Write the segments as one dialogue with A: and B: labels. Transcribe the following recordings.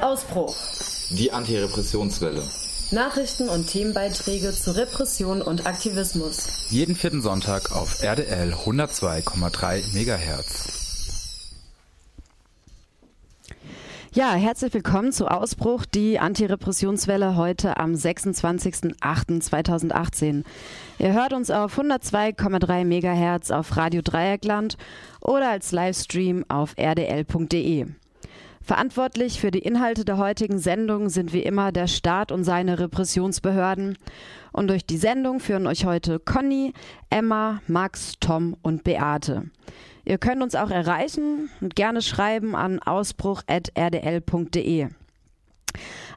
A: Ausbruch.
B: Die Antirepressionswelle.
A: Nachrichten und Themenbeiträge zu Repression und Aktivismus.
C: Jeden vierten Sonntag auf RDL 102,3 MHz.
D: Ja, herzlich willkommen zu Ausbruch, die Antirepressionswelle heute am 26.08.2018. Ihr hört uns auf 102,3 MHz auf Radio Dreieckland oder als Livestream auf rdl.de. Verantwortlich für die Inhalte der heutigen Sendung sind wie immer der Staat und seine Repressionsbehörden. Und durch die Sendung führen euch heute Conny, Emma, Max, Tom und Beate. Ihr könnt uns auch erreichen und gerne schreiben an ausbruch.rdl.de.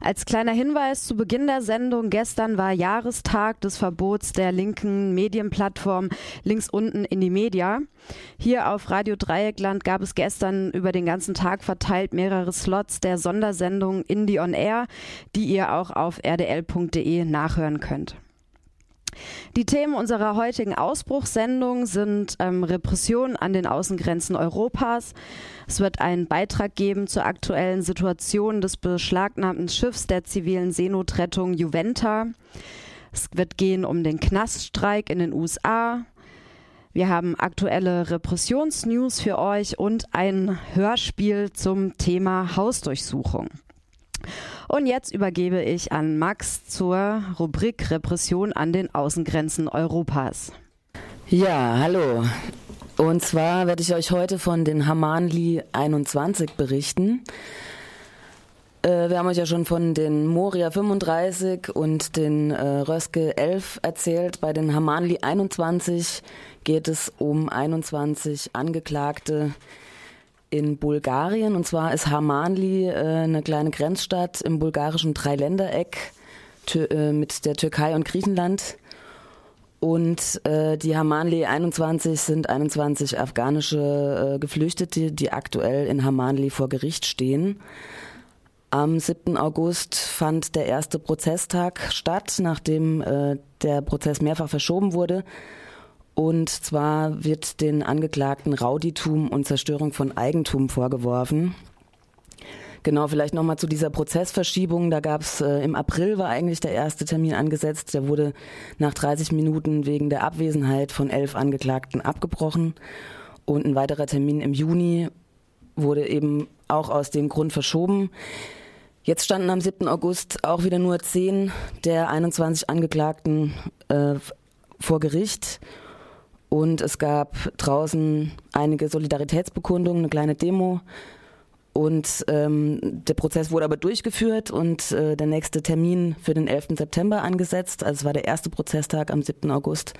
D: Als kleiner Hinweis zu Beginn der Sendung, gestern war Jahrestag des Verbots der linken Medienplattform links unten in die Media. Hier auf Radio Dreieckland gab es gestern über den ganzen Tag verteilt mehrere Slots der Sondersendung Indie on Air, die ihr auch auf rdl.de nachhören könnt. Die Themen unserer heutigen Ausbruchssendung sind ähm, Repression an den Außengrenzen Europas. Es wird einen Beitrag geben zur aktuellen Situation des beschlagnahmten Schiffs der zivilen Seenotrettung Juventa. Es wird gehen um den Knaststreik in den USA. Wir haben aktuelle Repressionsnews für euch und ein Hörspiel zum Thema Hausdurchsuchung. Und jetzt übergebe ich an Max zur Rubrik Repression an den Außengrenzen Europas.
E: Ja, hallo. Und zwar werde ich euch heute von den Hamanli 21 berichten. Äh, wir haben euch ja schon von den Moria 35 und den äh, Röske 11 erzählt. Bei den Hamanli 21 geht es um 21 Angeklagte, in Bulgarien. Und zwar ist Hamanli äh, eine kleine Grenzstadt im bulgarischen Dreiländereck äh, mit der Türkei und Griechenland. Und äh, die Hamanli 21 sind 21 afghanische äh, Geflüchtete, die aktuell in Hamanli vor Gericht stehen. Am 7. August fand der erste Prozesstag statt, nachdem äh, der Prozess mehrfach verschoben wurde. Und zwar wird den Angeklagten Rauditum und Zerstörung von Eigentum vorgeworfen. Genau, vielleicht nochmal zu dieser Prozessverschiebung. Da gab es äh, im April war eigentlich der erste Termin angesetzt. Der wurde nach 30 Minuten wegen der Abwesenheit von elf Angeklagten abgebrochen. Und ein weiterer Termin im Juni wurde eben auch aus dem Grund verschoben. Jetzt standen am 7. August auch wieder nur zehn der 21 Angeklagten äh, vor Gericht. Und es gab draußen einige Solidaritätsbekundungen, eine kleine Demo. Und ähm, der Prozess wurde aber durchgeführt und äh, der nächste Termin für den 11. September angesetzt. Also es war der erste Prozesstag am 7. August.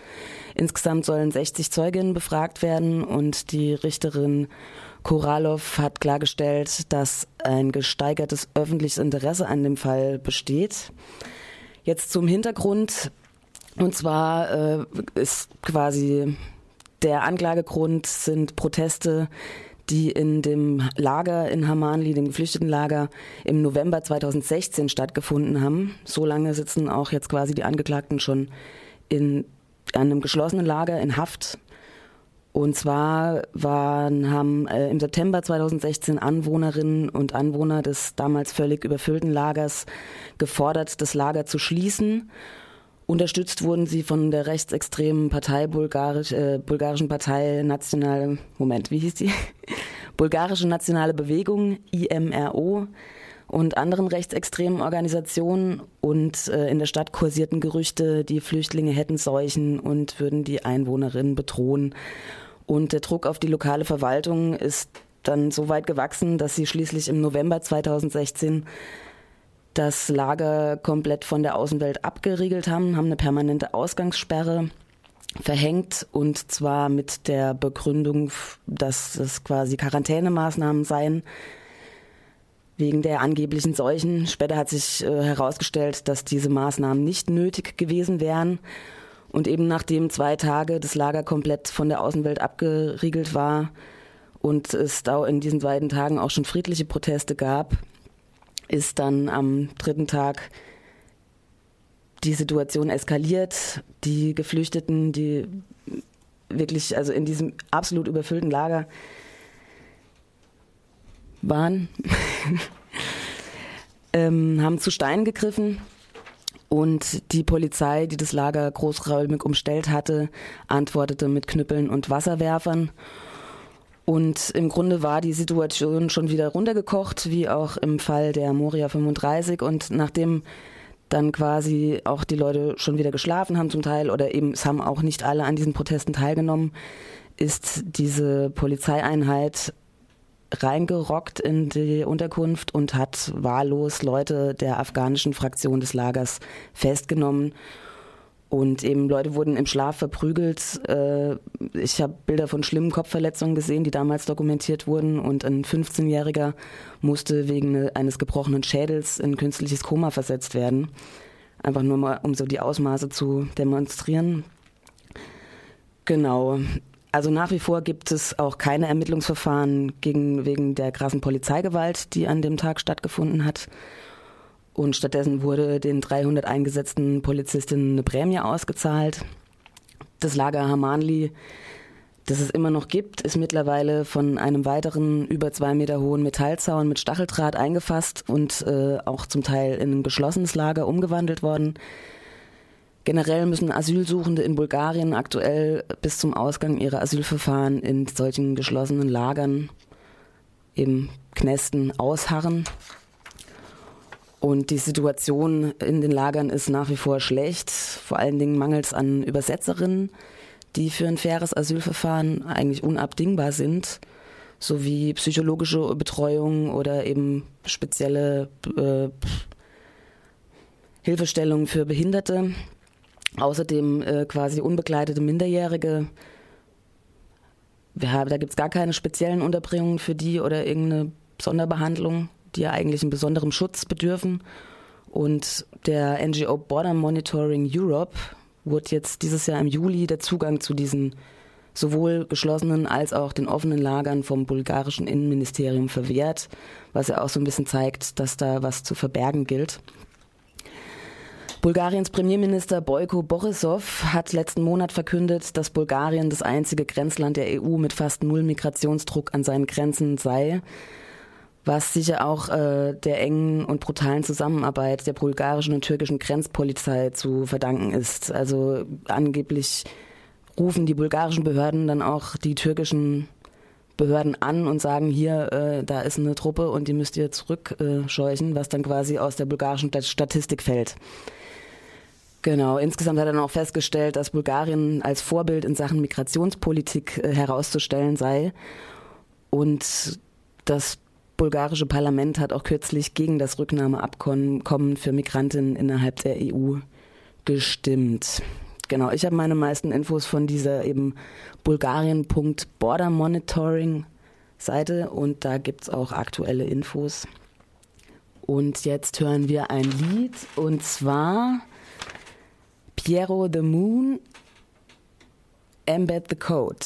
E: Insgesamt sollen 60 Zeuginnen befragt werden und die Richterin Koralov hat klargestellt, dass ein gesteigertes öffentliches Interesse an dem Fall besteht. Jetzt zum Hintergrund. Und zwar äh, ist quasi der Anklagegrund sind Proteste, die in dem Lager in Hamanli, dem Geflüchtetenlager, im November 2016 stattgefunden haben. So lange sitzen auch jetzt quasi die Angeklagten schon in einem geschlossenen Lager in Haft. Und zwar waren, haben äh, im September 2016 Anwohnerinnen und Anwohner des damals völlig überfüllten Lagers gefordert, das Lager zu schließen Unterstützt wurden sie von der rechtsextremen Partei Bulgarisch, äh, bulgarischen Partei Nationale, Moment, wie hieß die? Bulgarische Nationale Bewegung, IMRO und anderen rechtsextremen Organisationen und äh, in der Stadt kursierten Gerüchte, die Flüchtlinge hätten Seuchen und würden die Einwohnerinnen bedrohen. Und der Druck auf die lokale Verwaltung ist dann so weit gewachsen, dass sie schließlich im November 2016 das Lager komplett von der Außenwelt abgeriegelt haben, haben eine permanente Ausgangssperre verhängt und zwar mit der Begründung, dass es quasi Quarantänemaßnahmen seien wegen der angeblichen Seuchen. Später hat sich äh, herausgestellt, dass diese Maßnahmen nicht nötig gewesen wären. Und eben nachdem zwei Tage das Lager komplett von der Außenwelt abgeriegelt war und es da in diesen beiden Tagen auch schon friedliche Proteste gab, ist dann am dritten Tag die Situation eskaliert. Die Geflüchteten, die wirklich, also in diesem absolut überfüllten Lager, waren, ähm, haben zu Steinen gegriffen und die Polizei, die das Lager großräumig umstellt hatte, antwortete mit Knüppeln und Wasserwerfern. Und im Grunde war die Situation schon wieder runtergekocht, wie auch im Fall der Moria 35. Und nachdem dann quasi auch die Leute schon wieder geschlafen haben zum Teil oder eben es haben auch nicht alle an diesen Protesten teilgenommen, ist diese Polizeieinheit reingerockt in die Unterkunft und hat wahllos Leute der afghanischen Fraktion des Lagers festgenommen. Und eben Leute wurden im Schlaf verprügelt. Äh, ich habe Bilder von schlimmen Kopfverletzungen gesehen, die damals dokumentiert wurden. Und ein 15-Jähriger musste wegen eines gebrochenen Schädels in künstliches Koma versetzt werden. Einfach nur mal, um so die Ausmaße zu demonstrieren. Genau. Also nach wie vor gibt es auch keine Ermittlungsverfahren gegen, wegen der krassen Polizeigewalt, die an dem Tag stattgefunden hat. Und stattdessen wurde den 300 eingesetzten Polizistinnen eine Prämie ausgezahlt. Das Lager Hamanli, das es immer noch gibt, ist mittlerweile von einem weiteren über zwei Meter hohen Metallzaun mit Stacheldraht eingefasst und äh, auch zum Teil in ein geschlossenes Lager umgewandelt worden. Generell müssen Asylsuchende in Bulgarien aktuell bis zum Ausgang ihrer Asylverfahren in solchen geschlossenen Lagern, eben Knästen, ausharren. Und die Situation in den Lagern ist nach wie vor schlecht. Vor allen Dingen mangelt es an Übersetzerinnen, die für ein faires Asylverfahren eigentlich unabdingbar sind, sowie psychologische Betreuung oder eben spezielle äh, Hilfestellungen für Behinderte. Außerdem äh, quasi unbegleitete Minderjährige. Haben, da gibt es gar keine speziellen Unterbringungen für die oder irgendeine Sonderbehandlung, die ja eigentlich einen besonderen Schutz bedürfen. Und der NGO Border Monitoring Europe wurde jetzt dieses Jahr im Juli der Zugang zu diesen sowohl geschlossenen als auch den offenen Lagern vom bulgarischen Innenministerium verwehrt, was ja auch so ein bisschen zeigt, dass da was zu verbergen gilt. Bulgariens Premierminister Boyko Borisov hat letzten Monat verkündet, dass Bulgarien das einzige Grenzland der EU mit fast null Migrationsdruck an seinen Grenzen sei, was sicher auch äh, der engen und brutalen Zusammenarbeit der bulgarischen und türkischen Grenzpolizei zu verdanken ist. Also angeblich rufen die bulgarischen Behörden dann auch die türkischen Behörden an und sagen, hier, äh, da ist eine Truppe und die müsst ihr zurückscheuchen, äh, was dann quasi aus der bulgarischen Statistik fällt. Genau, insgesamt hat er dann auch festgestellt, dass Bulgarien als Vorbild in Sachen Migrationspolitik äh, herauszustellen sei. Und das bulgarische Parlament hat auch kürzlich gegen das Rücknahmeabkommen für Migrantinnen innerhalb der EU gestimmt. Genau, ich habe meine meisten Infos von dieser eben bulgarien.bordermonitoring Seite und da gibt es auch aktuelle Infos. Und jetzt hören wir ein Lied und zwar Piero the Moon, Embed the Code.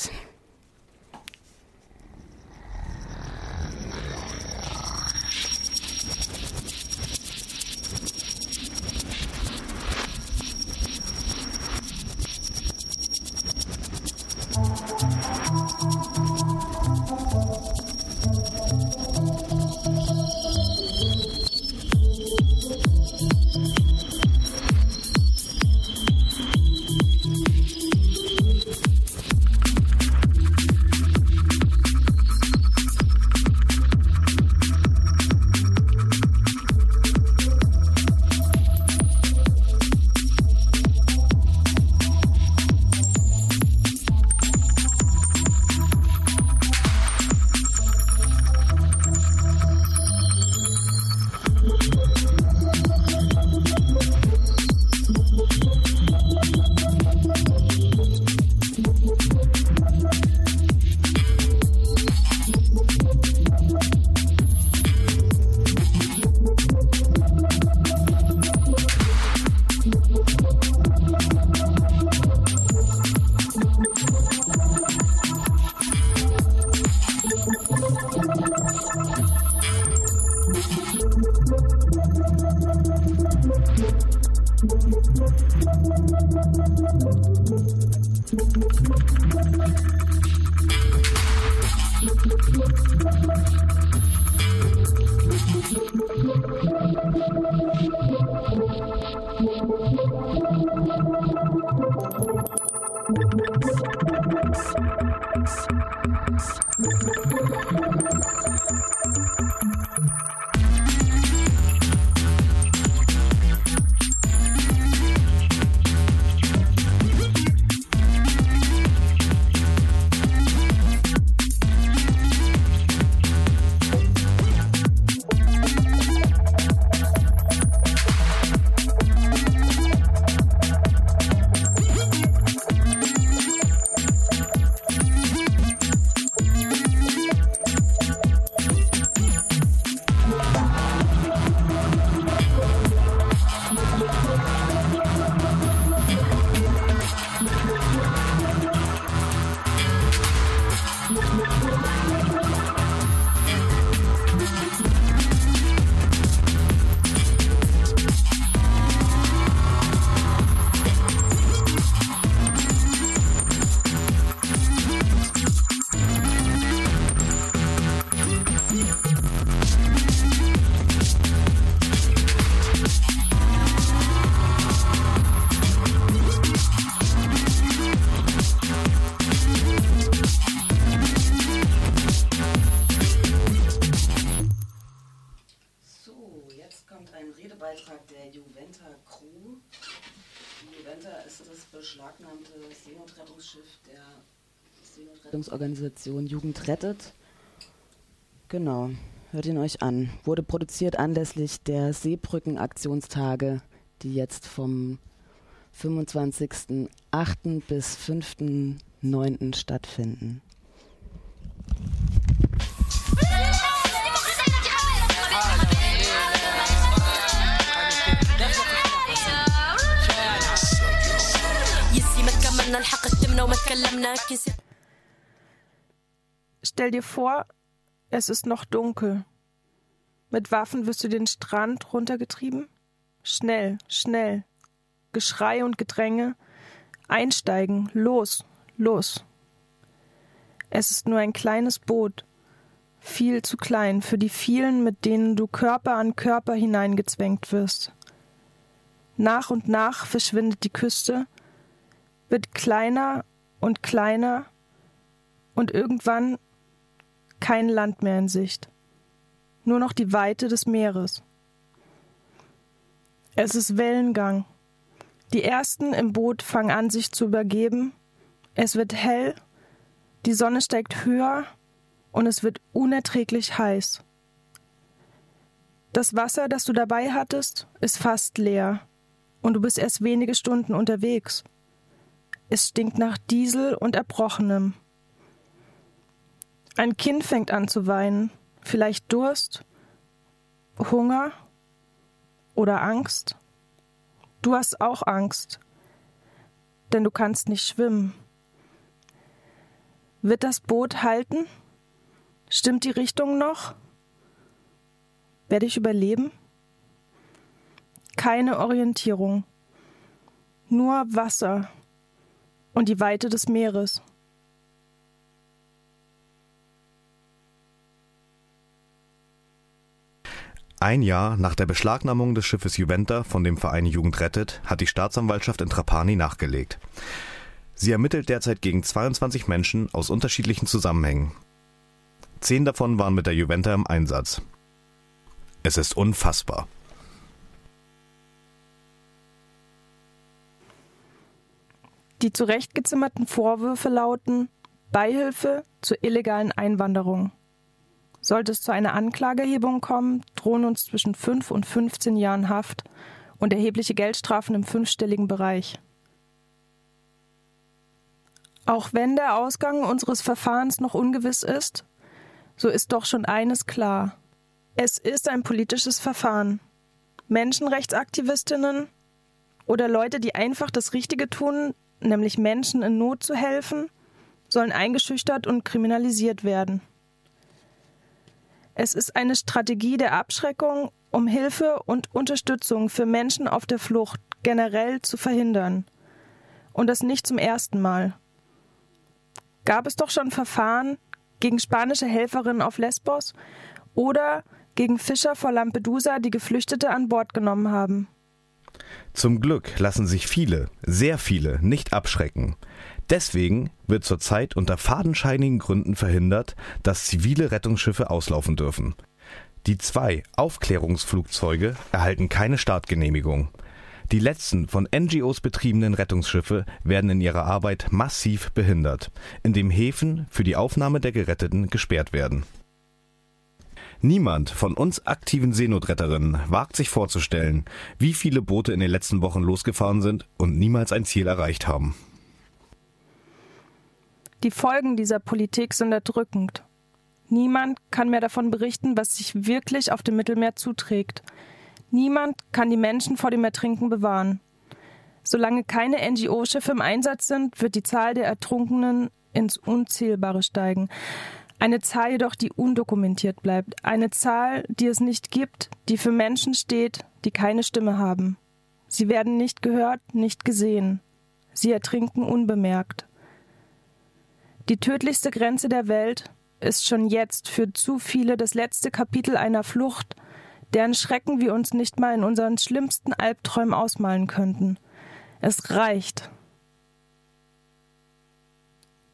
E: Beschlagnahmte Seenotrettungsschiff der Seenotrettungsorganisation Jugend rettet. Genau, hört ihn euch an. Wurde produziert anlässlich der Seebrücken-Aktionstage, die jetzt vom 25.08. bis 5.09. stattfinden.
F: Stell dir vor, es ist noch dunkel. Mit Waffen wirst du den Strand runtergetrieben? Schnell, schnell. Geschrei und Gedränge. Einsteigen, los, los. Es ist nur ein kleines Boot, viel zu klein für die vielen, mit denen du Körper an Körper hineingezwängt wirst. Nach und nach verschwindet die Küste, wird kleiner und kleiner und irgendwann kein Land mehr in Sicht, nur noch die Weite des Meeres. Es ist Wellengang. Die ersten im Boot fangen an, sich zu übergeben. Es wird hell, die Sonne steigt höher und es wird unerträglich heiß. Das Wasser, das du dabei hattest, ist fast leer und du bist erst wenige Stunden unterwegs. Es stinkt nach Diesel und Erbrochenem. Ein Kind fängt an zu weinen, vielleicht Durst, Hunger oder Angst. Du hast auch Angst, denn du kannst nicht schwimmen. Wird das Boot halten? Stimmt die Richtung noch? Werde ich überleben? Keine Orientierung, nur Wasser und die Weite des Meeres.
G: Ein Jahr nach der Beschlagnahmung des Schiffes Juventa von dem Verein Jugend rettet, hat die Staatsanwaltschaft in Trapani nachgelegt. Sie ermittelt derzeit gegen 22 Menschen aus unterschiedlichen Zusammenhängen. Zehn davon waren mit der Juventa im Einsatz. Es ist unfassbar.
F: Die zurechtgezimmerten Vorwürfe lauten Beihilfe zur illegalen Einwanderung. Sollte es zu einer Anklageerhebung kommen, drohen uns zwischen 5 und 15 Jahren Haft und erhebliche Geldstrafen im fünfstelligen Bereich. Auch wenn der Ausgang unseres Verfahrens noch ungewiss ist, so ist doch schon eines klar. Es ist ein politisches Verfahren. Menschenrechtsaktivistinnen oder Leute, die einfach das Richtige tun, nämlich Menschen in Not zu helfen, sollen eingeschüchtert und kriminalisiert werden. Es ist eine Strategie der Abschreckung, um Hilfe und Unterstützung für Menschen auf der Flucht generell zu verhindern. Und das nicht zum ersten Mal. Gab es doch schon Verfahren gegen spanische Helferinnen auf Lesbos oder gegen Fischer vor Lampedusa, die Geflüchtete an Bord genommen haben.
G: Zum Glück lassen sich viele, sehr viele, nicht abschrecken. Deswegen wird zurzeit unter fadenscheinigen Gründen verhindert, dass zivile Rettungsschiffe auslaufen dürfen. Die zwei Aufklärungsflugzeuge erhalten keine Startgenehmigung. Die letzten von NGOs betriebenen Rettungsschiffe werden in ihrer Arbeit massiv behindert, indem Häfen für die Aufnahme der Geretteten gesperrt werden. Niemand von uns aktiven Seenotretterinnen wagt sich vorzustellen, wie viele Boote in den letzten Wochen losgefahren sind und niemals ein Ziel erreicht haben.
F: Die Folgen dieser Politik sind erdrückend. Niemand kann mehr davon berichten, was sich wirklich auf dem Mittelmeer zuträgt. Niemand kann die Menschen vor dem Ertrinken bewahren. Solange keine NGO-Schiffe im Einsatz sind, wird die Zahl der Ertrunkenen ins Unzählbare steigen. Eine Zahl jedoch, die undokumentiert bleibt. Eine Zahl, die es nicht gibt, die für Menschen steht, die keine Stimme haben. Sie werden nicht gehört, nicht gesehen. Sie ertrinken unbemerkt. Die tödlichste Grenze der Welt ist schon jetzt für zu viele das letzte Kapitel einer Flucht, deren Schrecken wir uns nicht mal in unseren schlimmsten Albträumen ausmalen könnten. Es reicht.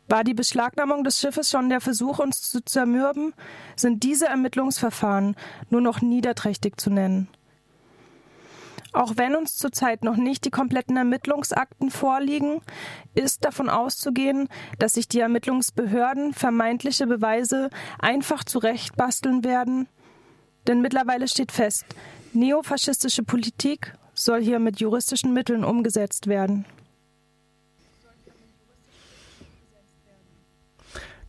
F: War die Beschlagnahmung des Schiffes schon der Versuch, uns zu zermürben, sind diese Ermittlungsverfahren nur noch niederträchtig zu nennen. Auch wenn uns zurzeit noch nicht die kompletten Ermittlungsakten vorliegen, ist davon auszugehen, dass sich die Ermittlungsbehörden vermeintliche Beweise einfach zurechtbasteln werden. Denn mittlerweile steht fest, neofaschistische Politik soll hier mit juristischen Mitteln umgesetzt werden.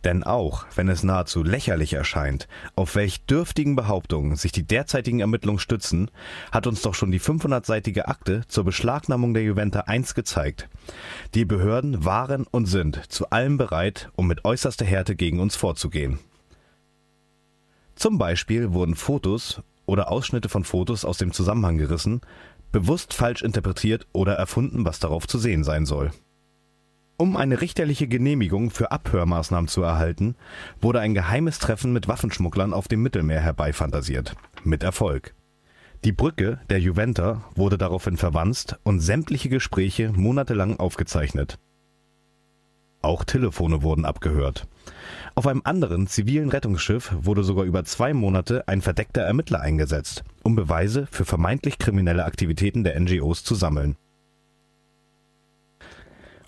G: Denn auch wenn es nahezu lächerlich erscheint, auf welch dürftigen Behauptungen sich die derzeitigen Ermittlungen stützen, hat uns doch schon die 500-seitige Akte zur Beschlagnahmung der Juventa eins gezeigt. Die Behörden waren und sind zu allem bereit, um mit äußerster Härte gegen uns vorzugehen. Zum Beispiel wurden Fotos oder Ausschnitte von Fotos aus dem Zusammenhang gerissen, bewusst falsch interpretiert oder erfunden, was darauf zu sehen sein soll. Um eine richterliche Genehmigung für Abhörmaßnahmen zu erhalten, wurde ein geheimes Treffen mit Waffenschmugglern auf dem Mittelmeer herbeifantasiert. Mit Erfolg. Die Brücke der Juventa wurde daraufhin verwanzt und sämtliche Gespräche monatelang aufgezeichnet. Auch Telefone wurden abgehört. Auf einem anderen zivilen Rettungsschiff wurde sogar über zwei Monate ein verdeckter Ermittler eingesetzt, um Beweise für vermeintlich kriminelle Aktivitäten der NGOs zu sammeln.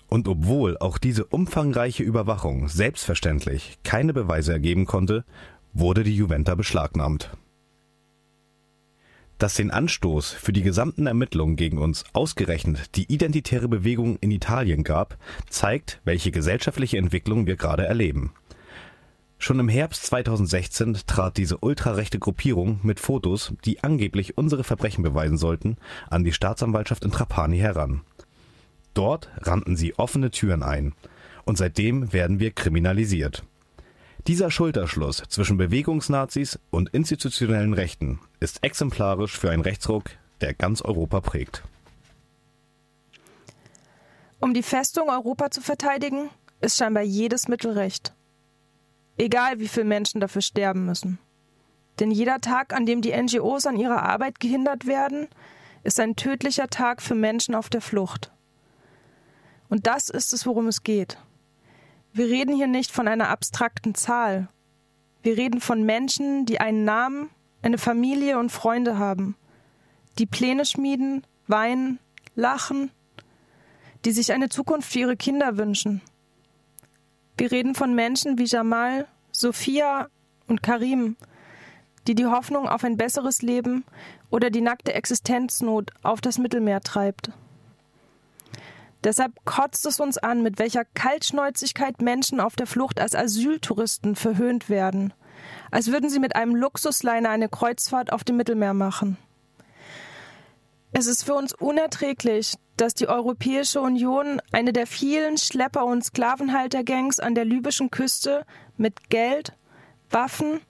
G: Und obwohl auch diese umfangreiche Überwachung selbstverständlich keine Beweise ergeben konnte, wurde die Juventa beschlagnahmt. Dass den Anstoß für die gesamten Ermittlungen gegen uns ausgerechnet die identitäre Bewegung in Italien gab, zeigt, welche gesellschaftliche Entwicklung wir gerade erleben. Schon im Herbst 2016 trat diese ultrarechte Gruppierung mit Fotos, die angeblich unsere Verbrechen beweisen sollten, an die Staatsanwaltschaft in Trapani heran. Dort rannten sie offene Türen ein. Und seitdem werden wir kriminalisiert. Dieser Schulterschluss zwischen Bewegungsnazis und institutionellen Rechten ist exemplarisch für einen Rechtsruck, der ganz Europa prägt.
F: Um die Festung Europa zu verteidigen, ist scheinbar jedes Mittel recht. Egal wie viele Menschen dafür sterben müssen. Denn jeder Tag, an dem die NGOs an ihrer Arbeit gehindert werden, ist ein tödlicher Tag für Menschen auf der Flucht. Und das ist es, worum es geht. Wir reden hier nicht von einer abstrakten Zahl. Wir reden von Menschen, die einen Namen, eine Familie und Freunde haben, die Pläne schmieden, weinen, lachen, die sich eine Zukunft für ihre Kinder wünschen. Wir reden von Menschen wie Jamal, Sophia und Karim, die die Hoffnung auf ein besseres Leben oder die nackte Existenznot auf das Mittelmeer treibt. Deshalb kotzt es uns an, mit welcher Kaltschnäuzigkeit Menschen auf der Flucht als Asyltouristen verhöhnt werden, als würden sie mit einem Luxusliner eine Kreuzfahrt auf dem Mittelmeer machen. Es ist für uns unerträglich, dass die Europäische Union eine der vielen Schlepper- und Sklavenhaltergangs an der libyschen Küste mit Geld, Waffen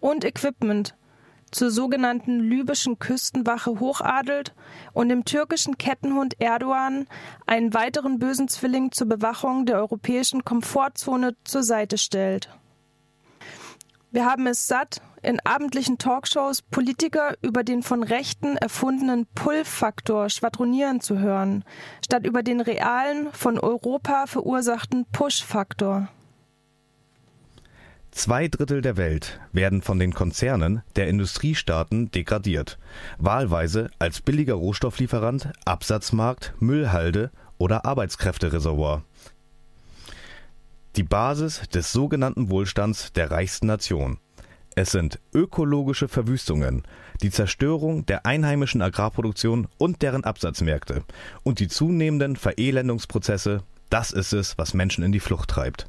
F: und Equipment zur sogenannten libyschen Küstenwache hochadelt und dem türkischen Kettenhund Erdogan einen weiteren bösen Zwilling zur Bewachung der europäischen Komfortzone zur Seite stellt. Wir haben es satt, in abendlichen Talkshows Politiker über den von Rechten erfundenen Pull-Faktor schwadronieren zu hören, statt über den realen, von Europa verursachten Push-Faktor.
G: Zwei Drittel der Welt werden von den Konzernen der Industriestaaten degradiert, wahlweise als billiger Rohstofflieferant, Absatzmarkt, Müllhalde oder Arbeitskräftereservoir. Die Basis des sogenannten Wohlstands der reichsten Nation. Es sind ökologische Verwüstungen, die Zerstörung der einheimischen Agrarproduktion und deren Absatzmärkte und die zunehmenden Verelendungsprozesse, das ist es, was Menschen in die Flucht treibt.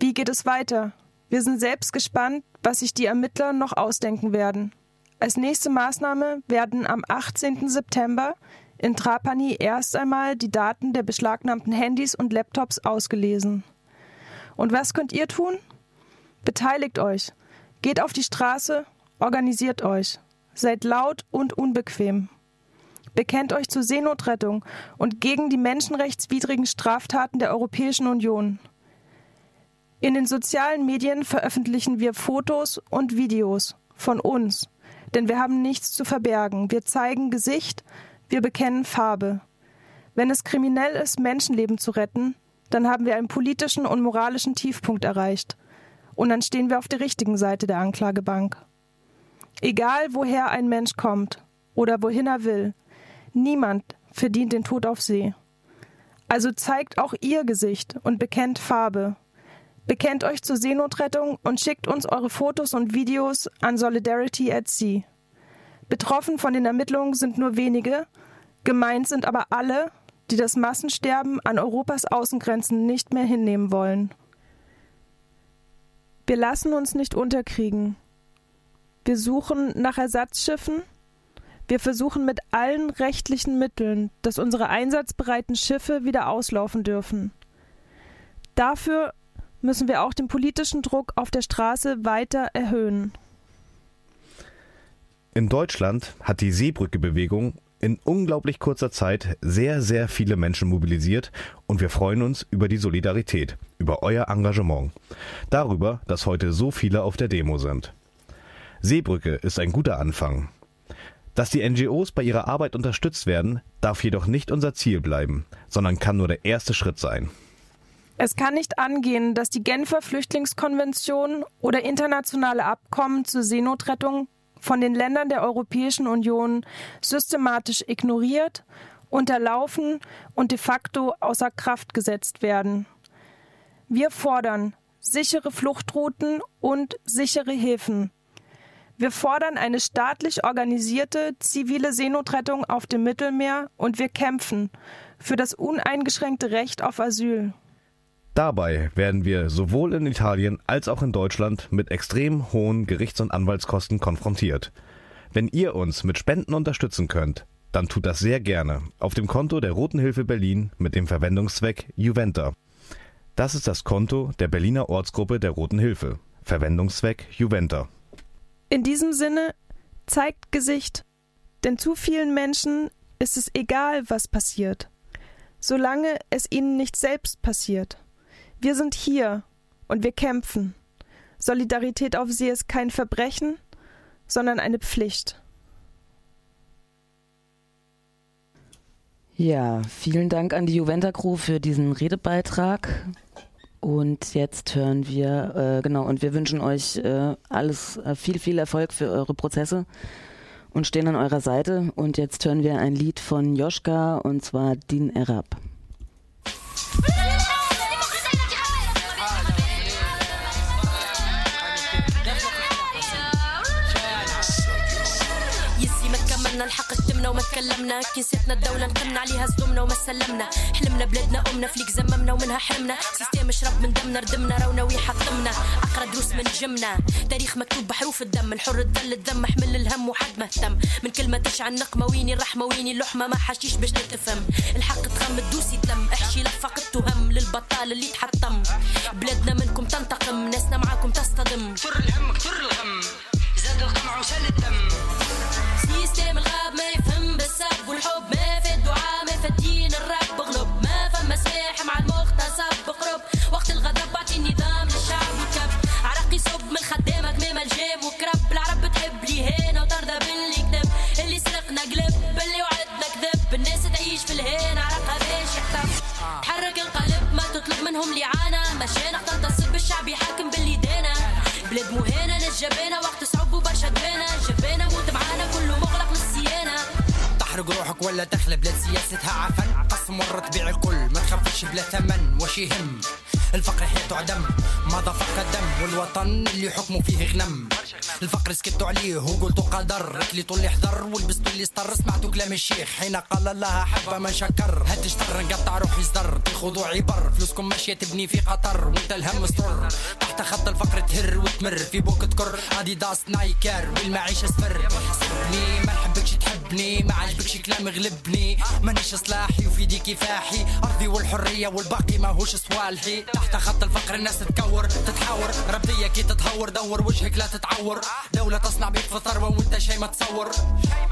F: Wie geht es weiter? Wir sind selbst gespannt, was sich die Ermittler noch ausdenken werden. Als nächste Maßnahme werden am 18. September in Trapani erst einmal die Daten der beschlagnahmten Handys und Laptops ausgelesen. Und was könnt ihr tun? Beteiligt euch, geht auf die Straße, organisiert euch, seid laut und unbequem. Bekennt euch zur Seenotrettung und gegen die menschenrechtswidrigen Straftaten der Europäischen Union. In den sozialen Medien veröffentlichen wir Fotos und Videos von uns, denn wir haben nichts zu verbergen. Wir zeigen Gesicht, wir bekennen Farbe. Wenn es kriminell ist, Menschenleben zu retten, dann haben wir einen politischen und moralischen Tiefpunkt erreicht. Und dann stehen wir auf der richtigen Seite der Anklagebank. Egal woher ein Mensch kommt oder wohin er will, niemand verdient den Tod auf See. Also zeigt auch ihr Gesicht und bekennt Farbe. Bekennt euch zur Seenotrettung und schickt uns eure Fotos und Videos an Solidarity at Sea. Betroffen von den Ermittlungen sind nur wenige, gemeint sind aber alle, die das Massensterben an Europas Außengrenzen nicht mehr hinnehmen wollen. Wir lassen uns nicht unterkriegen. Wir suchen nach Ersatzschiffen. Wir versuchen mit allen rechtlichen Mitteln, dass unsere einsatzbereiten Schiffe wieder auslaufen dürfen. Dafür müssen wir auch den politischen Druck auf der Straße weiter erhöhen.
G: In Deutschland hat die Seebrücke-Bewegung in unglaublich kurzer Zeit sehr, sehr viele Menschen mobilisiert und wir freuen uns über die Solidarität, über euer Engagement, darüber, dass heute so viele auf der Demo sind. Seebrücke ist ein guter Anfang. Dass die NGOs bei ihrer Arbeit unterstützt werden, darf jedoch nicht unser Ziel bleiben, sondern kann nur der erste Schritt sein.
F: Es kann nicht angehen, dass die Genfer Flüchtlingskonvention oder internationale Abkommen zur Seenotrettung von den Ländern der Europäischen Union systematisch ignoriert, unterlaufen und de facto außer Kraft gesetzt werden. Wir fordern sichere Fluchtrouten und sichere Häfen. Wir fordern eine staatlich organisierte zivile Seenotrettung auf dem Mittelmeer und wir kämpfen für das uneingeschränkte Recht auf Asyl.
G: Dabei werden wir sowohl in Italien als auch in Deutschland mit extrem hohen Gerichts- und Anwaltskosten konfrontiert. Wenn ihr uns mit Spenden unterstützen könnt, dann tut das sehr gerne auf dem Konto der Roten Hilfe Berlin mit dem Verwendungszweck Juventa. Das ist das Konto der Berliner Ortsgruppe der Roten Hilfe. Verwendungszweck Juventa.
F: In diesem Sinne zeigt Gesicht, denn zu vielen Menschen ist es egal, was passiert, solange es ihnen nicht selbst passiert. Wir sind hier und wir kämpfen. Solidarität auf See ist kein Verbrechen, sondern eine Pflicht.
E: Ja, vielen Dank an die Juventa Crew für diesen Redebeitrag. Und jetzt hören wir, äh, genau, und wir wünschen euch äh, alles, äh, viel, viel Erfolg für eure Prozesse und stehen an eurer Seite. Und jetzt hören wir ein Lied von Joschka und zwar Din Erab.
H: وما تكلمنا كي نسيتنا الدولة نقمنا عليها صدمنا وما سلمنا. حلمنا بلادنا أمنا فليك زممنا ومنها حرمنا سيستيم شرب من دمنا ردمنا رونا ويحطمنا. أقرا دروس من جمنا. تاريخ مكتوب بحروف الدم. الحر الدل الذم حمل الهم وحد مهتم من كلمة تشعل نقمة ويني الرحمة ويني اللحمة ما حشيش باش تتفهم الحق تغم الدوس يتلم احشي لفق التهم للبطال اللي تحطم. بلادنا منكم تنتقم. ناسنا معاكم تصطدم.
I: كثر الهم كثر الغم. زاد القمع وسال الدم.
H: سيستم الغاب ما يفهم.
I: hope. روحك ولا تخلى بلاد سياستها عفن؟ قسم مرة تبيع الكل ما تخافش بلا ثمن واش يهم؟ الفقر حياته عدم ماذا فق الدم والوطن اللي حكمه فيه غنم. الفقر سكتوا عليه وقلتوا قدر اكليتوا اللي حضر ولبستوا اللي استر سمعتوا كلام الشيخ. حين قال الله حبه ما شكر هات اشتر نقطع روحي صدر خذوا عبر فلوسكم ماشية تبني في قطر وانت الهم مستر تحت خط الفقر تهر وتمر في بوك تكر اديداس نايكر والمعيشة سفر سيبني ما نحبكش تحب. تعذبني ما عجبكش كلام يغلبني مانيش صلاحي وفي يدي كفاحي. أرضي والحرية والباقي ماهوش صوالحي. تحت خط الفقر الناس تتكور تتحاور. ربديه كي تتهور دور وجهك لا تتعور. دولة تصنع بيك في ثروه وانت شي ما تصور.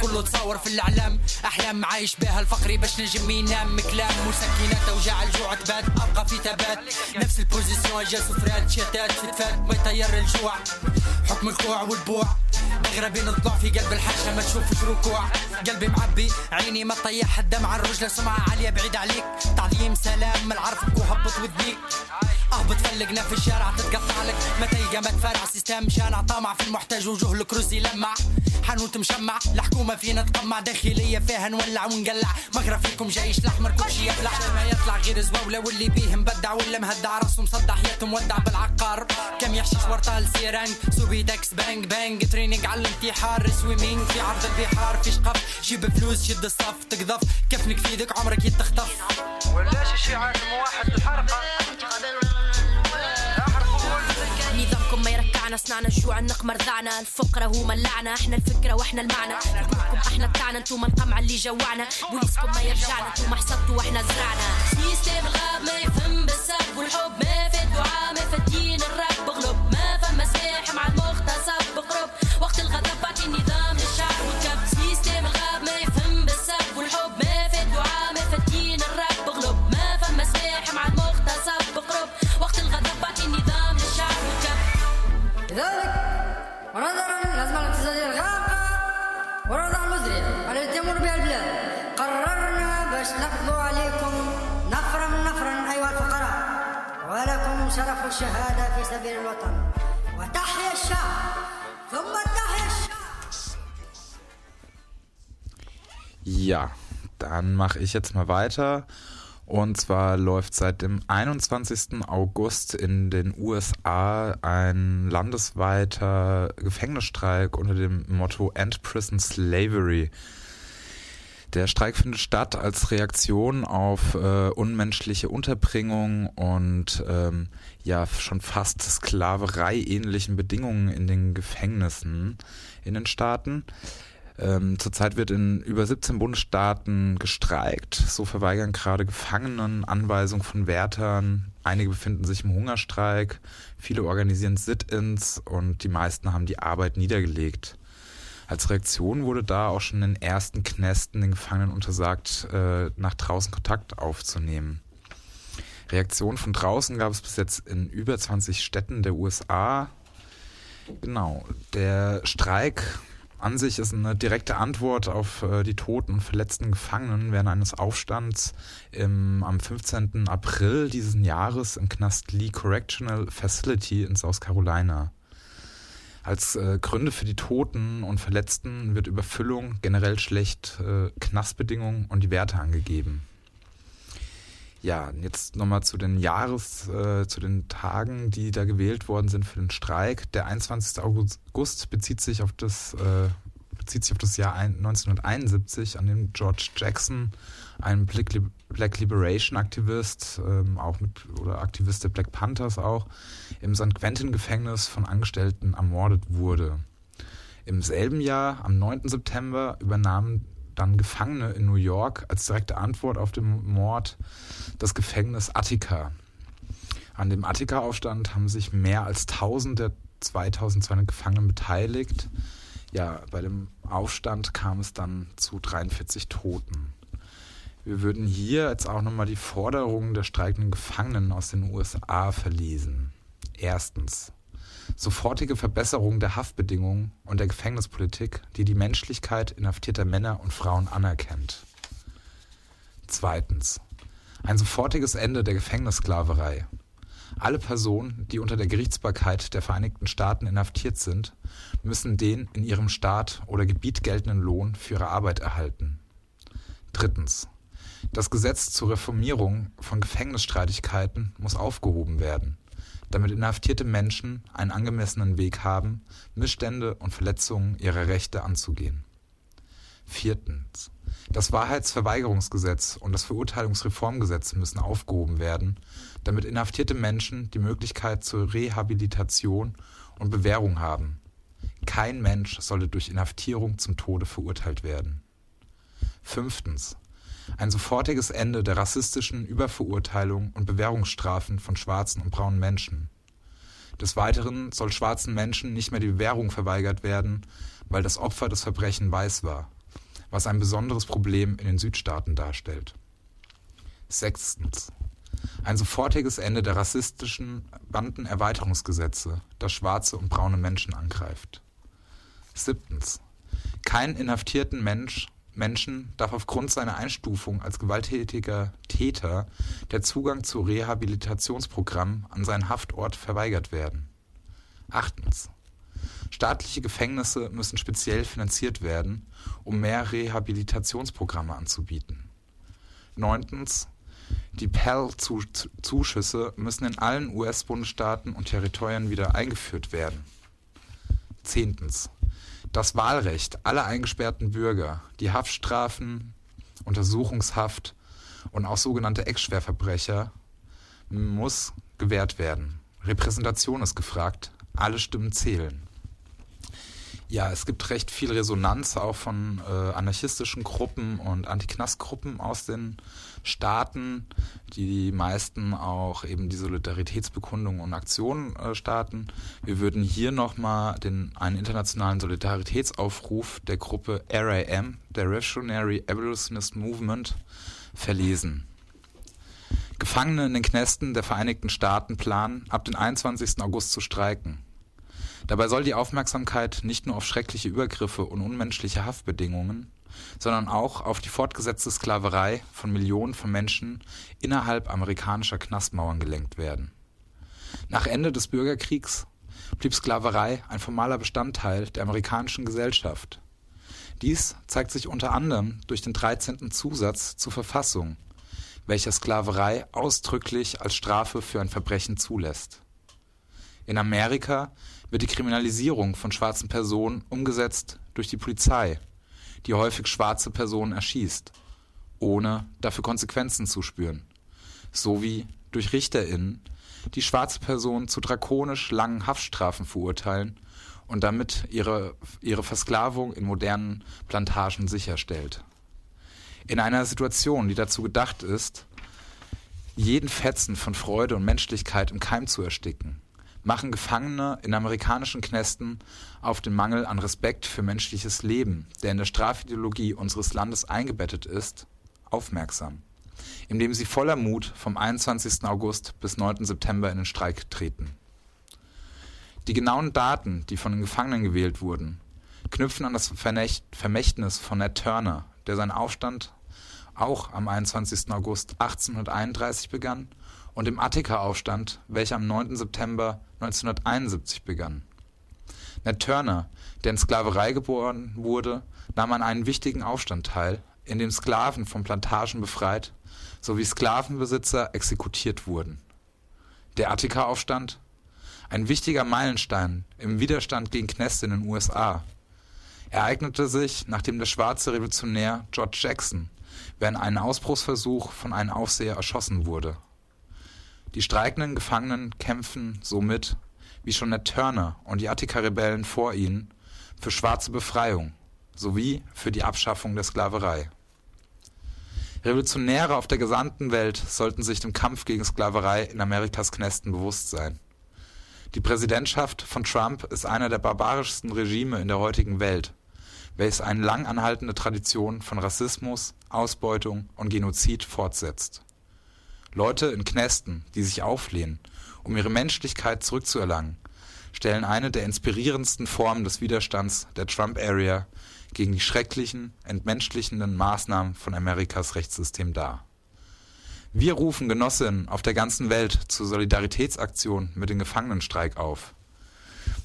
I: كله تصور في الإعلام. أحلام عايش بها الفقري باش نجم ينام. كلام مسكنات اوجاع الجوع تبات. أبقى في ثبات نفس البوزيسيون جا سفرات. شتات فتفات. ما يطير الجوع. حكم الكوع والبوع. مغربي نطلع في قلب الحاشا ما تشوفش ركوع. قلبي معبي. عيني ما تطيح الدمع الرجلة سمعة عالية بعيد عليك. تعظيم سلام. من عرفك وهبط وذنيك اهبط فلقنا في الشارع تتقطع لك. ما تلقى ما تفرع. سيستم شانع طامع في المحتاج. وجهلك رز يلمع حانوت مشمع الحكومة فينا تطمع. داخلية فيها نولع ونقلع. مغرب فيكم جايش الاحمر كل شي يبلع ما يطلع غير زواولة واللي بيه مبدع ولا مهدع. راسه مصدع حياته مودع بالعقار. كم يحشيش ورطة سيرانج سوبي داكس بانج بانج تريننج على الانتحار. سويمينج في عرض البحار. في شقف جيب فلوس شد الصف. تقذف. كفنك في عمرك يتخطف.
J: ولاش شي عالم واحد الحرقة.
H: يركعنا صنعنا الجوع النقمة رضعنا الفقرة هما اللعنة إحنا الفكرة وإحنا المعنى. حكمكم إحنا بتاعنا انتوما القمع اللي جوعنا بوليسكم ما يرجعنا. انتوما حصدتوا وإحنا زرعنا. سيستم الغاب ما يفهم بالسب والحب ما في الدعاء ما في الرب.
K: لذلك ونظرا للأزمة الاقتصادية الغامقة والوضع المزري الذي تمر بها البلاد. قررنا باش نقضوا عليكم نفرا نفرا أيها الفقراء. ولكم شرف الشهادة في سبيل الوطن. وتحيا الشعب ثم تحيا الشعب
C: Ja, dann mache ich jetzt mal weiter. Und zwar läuft seit dem 21. August in den USA ein landesweiter Gefängnisstreik unter dem Motto End Prison Slavery. Der Streik findet statt als Reaktion auf äh, unmenschliche Unterbringung und ähm, ja schon fast Sklaverei-ähnlichen Bedingungen in den Gefängnissen in den Staaten. Ähm, zurzeit wird in über 17 Bundesstaaten gestreikt. So verweigern gerade Gefangenen Anweisungen von Wärtern. Einige befinden sich im Hungerstreik. Viele organisieren Sit-ins und die meisten haben die Arbeit niedergelegt. Als Reaktion wurde da auch schon in den ersten Knästen den Gefangenen untersagt, äh, nach draußen Kontakt aufzunehmen. Reaktionen von draußen gab es bis jetzt in über 20 Städten der USA. Genau, der Streik an sich ist eine direkte Antwort auf äh, die toten und verletzten Gefangenen während eines Aufstands im, am 15. April dieses Jahres im Knast Lee Correctional Facility in South Carolina. Als äh, Gründe für die Toten und Verletzten wird Überfüllung, generell schlecht äh, Knastbedingungen und die Werte angegeben. Ja, jetzt nochmal zu den Jahres, äh, zu den Tagen, die da gewählt worden sind für den Streik. Der 21. August bezieht sich auf das, äh, bezieht sich auf das Jahr ein, 1971, an dem George Jackson, ein Black Liberation Aktivist, ähm, auch mit, oder Aktivist der Black Panthers auch, im St. Quentin Gefängnis von Angestellten ermordet wurde. Im selben Jahr, am 9. September, übernahmen dann Gefangene in New York als direkte Antwort auf den Mord das Gefängnis Attica. An dem Attica-Aufstand haben sich mehr als 1000 der 2200 Gefangenen beteiligt. Ja, bei dem Aufstand kam es dann zu 43 Toten. Wir würden hier jetzt auch nochmal die Forderungen der streikenden Gefangenen aus den USA verlesen. Erstens. Sofortige Verbesserung der Haftbedingungen und der Gefängnispolitik, die die Menschlichkeit inhaftierter Männer und Frauen anerkennt. Zweitens. Ein sofortiges Ende der Gefängnissklaverei. Alle Personen, die unter der Gerichtsbarkeit der Vereinigten Staaten inhaftiert sind, müssen den in ihrem Staat oder Gebiet geltenden Lohn für ihre Arbeit erhalten. Drittens. Das Gesetz zur Reformierung von Gefängnisstreitigkeiten muss aufgehoben werden, damit inhaftierte Menschen einen angemessenen Weg haben, Missstände und Verletzungen ihrer Rechte anzugehen. Viertens. Das Wahrheitsverweigerungsgesetz und das Verurteilungsreformgesetz müssen aufgehoben werden, damit inhaftierte Menschen die Möglichkeit zur Rehabilitation und Bewährung haben. Kein Mensch sollte durch Inhaftierung zum Tode verurteilt werden. Fünftens. Ein sofortiges Ende der rassistischen Überverurteilung und Bewährungsstrafen von schwarzen und braunen Menschen. Des Weiteren soll schwarzen Menschen nicht mehr die Bewährung verweigert werden, weil das Opfer des Verbrechens weiß war, was ein besonderes Problem in den Südstaaten darstellt. Sechstens. Ein sofortiges Ende der rassistischen Bandenerweiterungsgesetze, das schwarze und braune Menschen angreift. Siebtens. Kein inhaftierten Mensch, Menschen darf aufgrund seiner Einstufung als gewalttätiger Täter der Zugang zu Rehabilitationsprogrammen an seinen Haftort verweigert werden. Achtens. Staatliche Gefängnisse müssen speziell finanziert werden, um mehr Rehabilitationsprogramme anzubieten. Neuntens. Die Pell-Zuschüsse müssen in allen US-Bundesstaaten und Territorien wieder eingeführt werden. Zehntens. Das Wahlrecht aller eingesperrten Bürger, die Haftstrafen, Untersuchungshaft und auch sogenannte Ex-Schwerverbrecher muss gewährt werden. Repräsentation ist gefragt, alle Stimmen zählen. Ja, es gibt recht viel Resonanz auch von äh, anarchistischen Gruppen und Antiknastgruppen aus den Staaten, die meisten auch eben die Solidaritätsbekundungen und Aktionen äh, starten. Wir würden hier nochmal einen internationalen Solidaritätsaufruf der Gruppe RAM, der Revolutionary Abolitionist Movement, verlesen. Gefangene in den Knästen der Vereinigten Staaten planen, ab dem 21. August zu streiken. Dabei soll die Aufmerksamkeit nicht nur auf schreckliche Übergriffe und unmenschliche Haftbedingungen, sondern auch auf die fortgesetzte Sklaverei von Millionen von Menschen innerhalb amerikanischer Knastmauern gelenkt werden. Nach Ende des Bürgerkriegs blieb Sklaverei ein formaler Bestandteil der amerikanischen Gesellschaft. Dies zeigt sich unter anderem durch den 13. Zusatz zur Verfassung, welcher Sklaverei ausdrücklich als Strafe für ein Verbrechen zulässt. In Amerika wird die Kriminalisierung von schwarzen Personen umgesetzt durch die Polizei, die häufig schwarze Personen erschießt, ohne dafür Konsequenzen zu spüren, sowie durch RichterInnen, die schwarze Personen zu drakonisch langen Haftstrafen verurteilen und damit ihre, ihre Versklavung in modernen Plantagen sicherstellt. In einer Situation, die dazu gedacht ist, jeden Fetzen von Freude und Menschlichkeit im Keim zu ersticken, machen Gefangene in amerikanischen Knästen auf den Mangel an Respekt für menschliches Leben, der in der Strafideologie unseres Landes eingebettet ist, aufmerksam, indem sie voller Mut vom 21. August bis 9. September in den Streik treten. Die genauen Daten, die von den Gefangenen gewählt wurden, knüpfen an das Vermächtnis von Ned Turner, der seinen Aufstand auch am 21. August 1831 begann und dem Attika-Aufstand, welcher am 9. September 1971 begann. Ned Turner, der in Sklaverei geboren wurde, nahm an einem wichtigen Aufstand teil, in dem Sklaven von Plantagen befreit sowie Sklavenbesitzer exekutiert wurden. Der Attika-Aufstand? Ein wichtiger Meilenstein im Widerstand gegen Knäste in den USA. Ereignete sich, nachdem der schwarze Revolutionär George Jackson während einem Ausbruchsversuch von einem Aufseher erschossen wurde die streikenden Gefangenen kämpfen somit, wie schon Ned Turner und die Attika-Rebellen vor ihnen, für schwarze Befreiung sowie für die Abschaffung der Sklaverei. Revolutionäre auf der gesamten Welt sollten sich dem Kampf gegen Sklaverei in Amerikas Knästen bewusst sein. Die Präsidentschaft von Trump ist einer der barbarischsten Regime in der heutigen Welt, welches eine lang anhaltende Tradition von Rassismus, Ausbeutung und Genozid fortsetzt Leute in Knästen, die sich auflehnen, um ihre Menschlichkeit zurückzuerlangen, stellen eine der inspirierendsten Formen des Widerstands der Trump-Area gegen die schrecklichen, entmenschlichenden Maßnahmen von Amerikas Rechtssystem dar. Wir rufen Genossinnen auf der ganzen Welt zur Solidaritätsaktion mit dem Gefangenenstreik auf.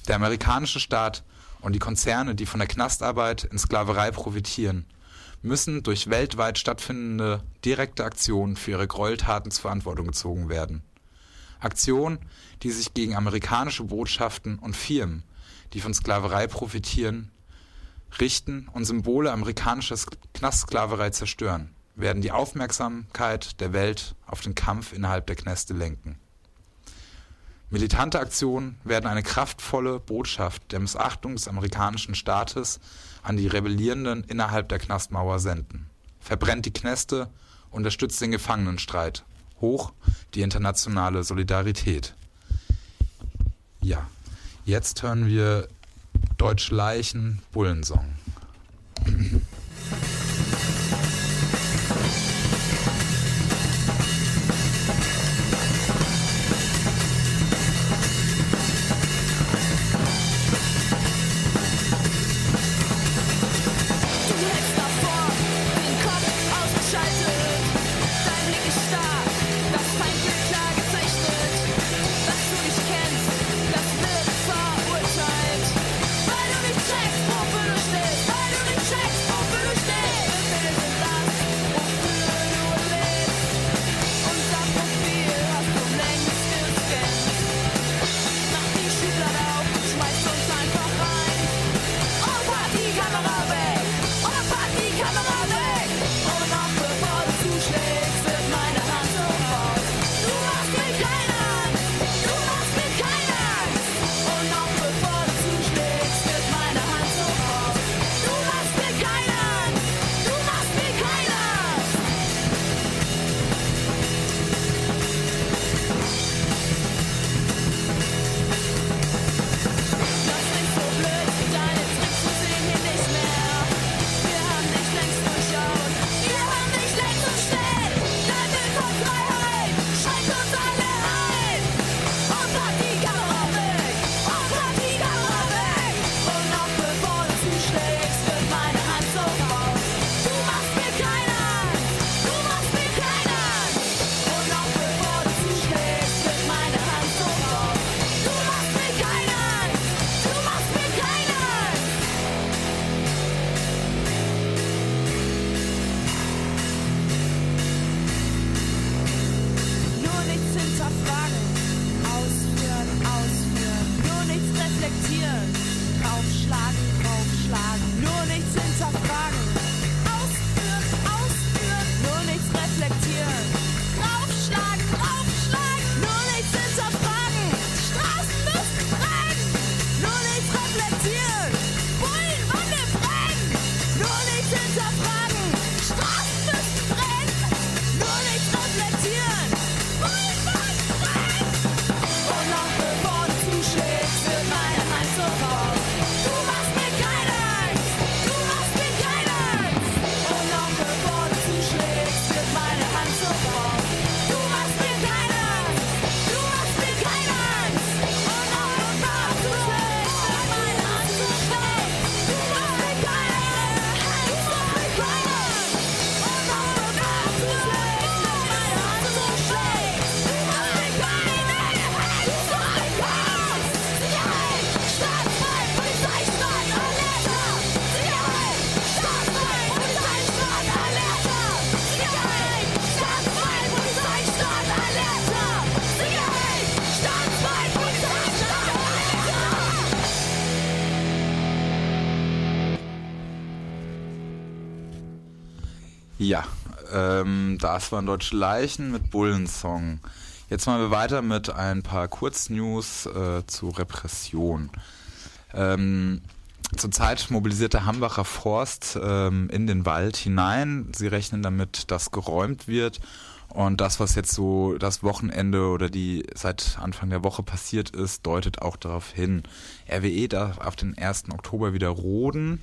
C: Der amerikanische Staat und die Konzerne, die von der Knastarbeit in Sklaverei profitieren, müssen durch weltweit stattfindende direkte Aktionen für ihre Gräueltaten zur Verantwortung gezogen werden. Aktionen, die sich gegen amerikanische Botschaften und Firmen, die von Sklaverei profitieren, richten und Symbole amerikanischer Knastsklaverei zerstören, werden die Aufmerksamkeit der Welt auf den Kampf innerhalb der Knäste lenken. Militante Aktionen werden eine kraftvolle Botschaft der Missachtung des amerikanischen Staates an die Rebellierenden innerhalb der Knastmauer senden.
L: verbrennt die Kneste, unterstützt den Gefangenenstreit. Hoch die internationale Solidarität. Ja, jetzt hören wir Deutsch Leichen Bullensong.
C: Das
L: waren Deutsche Leichen mit Bullensong. Jetzt machen wir weiter mit ein paar Kurznews äh, zu Repression. Ähm, zurzeit mobilisiert der Hambacher Forst ähm, in den Wald hinein. Sie rechnen damit, dass geräumt wird. Und das, was jetzt so das Wochenende oder die seit Anfang der Woche passiert ist, deutet auch darauf hin. RWE darf auf den 1. Oktober wieder roden.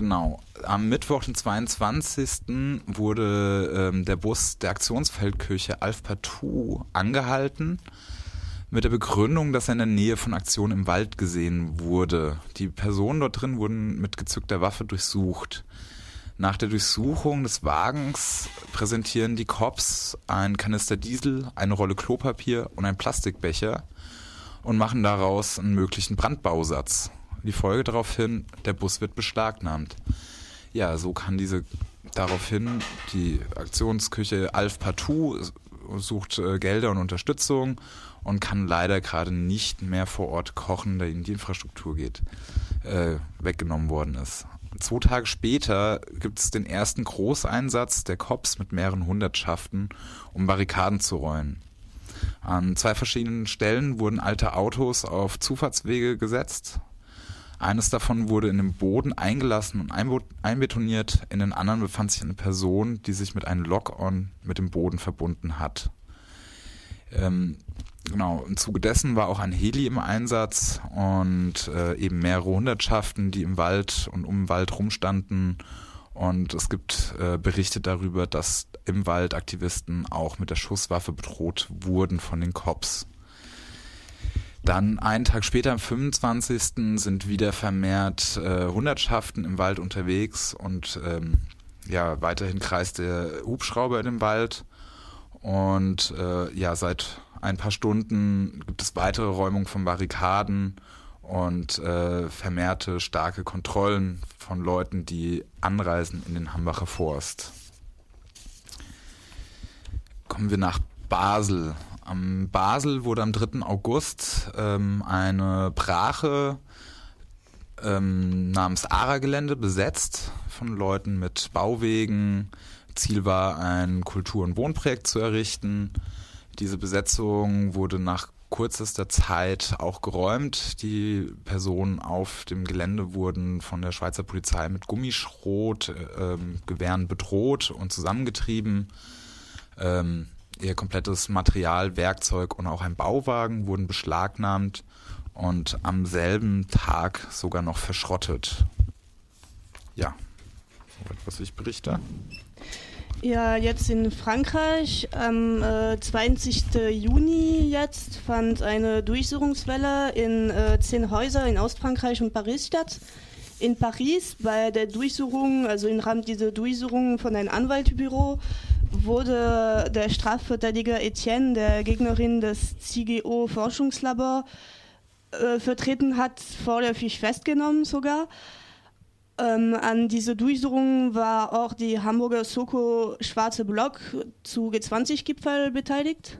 L: Genau. Am Mittwoch, den 22. wurde ähm, der Bus der Aktionsfeldkirche Alf Partout angehalten mit der Begründung, dass er in der Nähe von Aktion im Wald gesehen wurde. Die Personen dort drin wurden mit gezückter Waffe durchsucht. Nach der Durchsuchung des Wagens präsentieren die Cops ein Kanister Diesel, eine Rolle Klopapier und ein Plastikbecher und machen daraus einen möglichen Brandbausatz. Die Folge daraufhin, der Bus wird beschlagnahmt. Ja, so kann diese daraufhin die Aktionsküche Alf Partout sucht äh, Gelder und Unterstützung und kann leider gerade nicht mehr vor Ort kochen, da ihnen die Infrastruktur geht, äh, weggenommen worden ist. Zwei Tage später gibt es den ersten Großeinsatz der Cops mit mehreren Hundertschaften, um Barrikaden zu räumen. An zwei verschiedenen Stellen wurden alte Autos auf Zufahrtswege gesetzt.
C: Eines davon wurde in den Boden eingelassen und einbetoniert. In den anderen befand sich eine Person, die sich mit einem Lock-on mit dem Boden verbunden hat. Ähm, genau, im Zuge dessen war auch ein Heli im Einsatz und äh, eben mehrere Hundertschaften, die im Wald und um den Wald rumstanden. Und es gibt äh, Berichte darüber, dass im Wald Aktivisten auch mit der Schusswaffe bedroht wurden von den Cops. Dann einen Tag später, am 25. sind wieder vermehrt äh, Hundertschaften im Wald unterwegs und ähm, ja, weiterhin kreist der Hubschrauber in dem Wald. Und äh, ja, seit ein paar Stunden gibt es weitere Räumung von Barrikaden und äh, vermehrte starke Kontrollen von Leuten, die anreisen in den Hambacher Forst. Kommen wir nach Basel. Am Basel wurde am 3. August ähm, eine Brache ähm, namens Ara-Gelände besetzt von Leuten mit Bauwegen. Ziel war, ein Kultur- und Wohnprojekt zu errichten. Diese Besetzung wurde nach kürzester Zeit auch geräumt. Die Personen auf dem Gelände wurden von der Schweizer Polizei mit Gummischrot, äh, ähm, Gewehren bedroht und zusammengetrieben. Ähm, ihr komplettes Material, Werkzeug und auch ein Bauwagen wurden beschlagnahmt und am selben Tag sogar noch verschrottet. Ja, was ich berichte.
M: Ja, jetzt in Frankreich am äh, 20. Juni jetzt fand eine Durchsuchungswelle in äh, zehn Häuser in Ostfrankreich und Paris statt. In Paris bei der Durchsuchung, also im Rahmen dieser Durchsuchung von einem Anwaltbüro, wurde der Strafverteidiger Etienne, der Gegnerin des CGO Forschungslabor äh, vertreten hat, vorläufig festgenommen sogar. Ähm, an dieser Durchsuchung war auch die Hamburger Soko Schwarze Block zu G20-Gipfel beteiligt.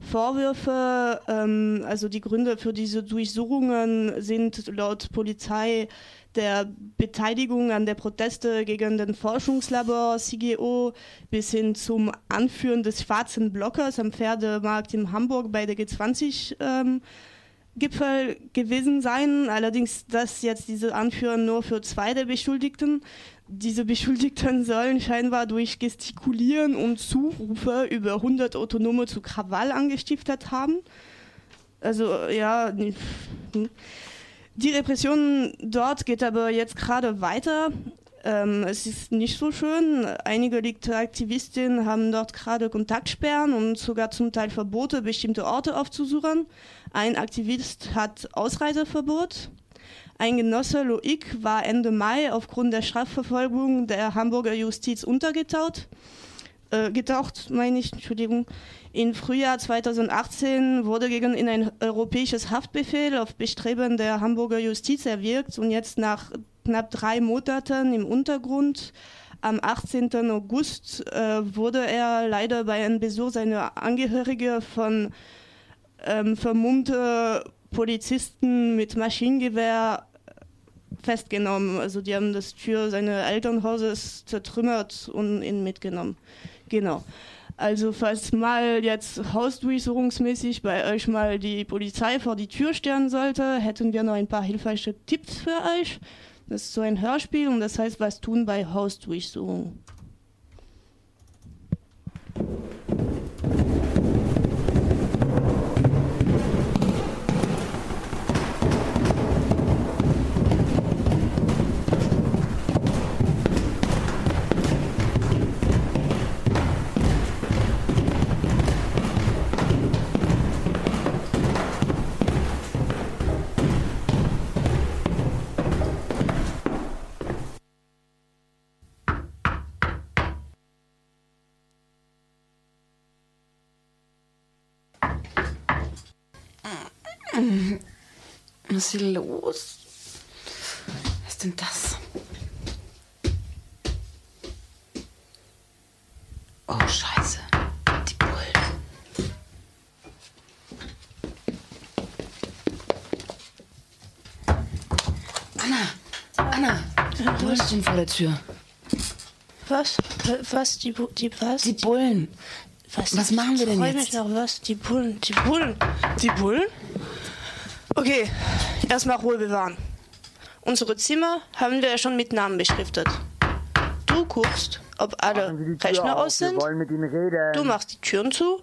M: Vorwürfe, ähm, also die Gründe für diese Durchsuchungen sind laut Polizei der Beteiligung an der Proteste gegen den Forschungslabor CGO bis hin zum Anführen des schwarzen Blockers am Pferdemarkt in Hamburg bei der G20 ähm, Gipfel gewesen sein. Allerdings das jetzt diese Anführen nur für zwei der Beschuldigten. Diese Beschuldigten sollen scheinbar durch Gestikulieren und Zurufe über 100 Autonome zu Krawall angestiftet haben. Also ja, die Repression dort geht aber jetzt gerade weiter. Ähm, es ist nicht so schön. Einige Aktivistinnen haben dort gerade Kontaktsperren und sogar zum Teil Verbote, bestimmte Orte aufzusuchen. Ein Aktivist hat Ausreiseverbot. Ein Genosse Loic war Ende Mai aufgrund der Strafverfolgung der Hamburger Justiz untergetaucht. Äh, getaucht, meine ich, Entschuldigung. Im Frühjahr 2018 wurde gegen ihn ein europäisches Haftbefehl auf Bestreben der Hamburger Justiz erwirkt und jetzt nach knapp drei Monaten im Untergrund am 18. August äh, wurde er leider bei einem Besuch seiner Angehörige von ähm, vermummte Polizisten mit Maschinengewehr festgenommen. Also die haben das Tür seines Elternhauses zertrümmert und ihn mitgenommen. Genau. Also falls mal jetzt hausdurchsuchungsmäßig bei euch mal die Polizei vor die Tür stellen sollte, hätten wir noch ein paar hilfreiche Tipps für euch. Das ist so ein Hörspiel und das heißt, was tun bei Hausdurchsuchung.
E: Was ist hier los? Was ist denn das? Oh, Scheiße. Die Bullen. Anna! Anna! Du hast ihn vor der Tür.
M: Was? Was? Die, Bu die was?
E: Die Bullen.
M: Was,
E: Was machen wir denn jetzt?
M: mich noch was? Die Bullen. Die Bullen. Die Bullen? Okay, erstmal Ruhe bewahren. Unsere Zimmer haben wir ja schon mit Namen beschriftet. Du guckst, ob alle Rechner aus sind. Du machst die Türen zu.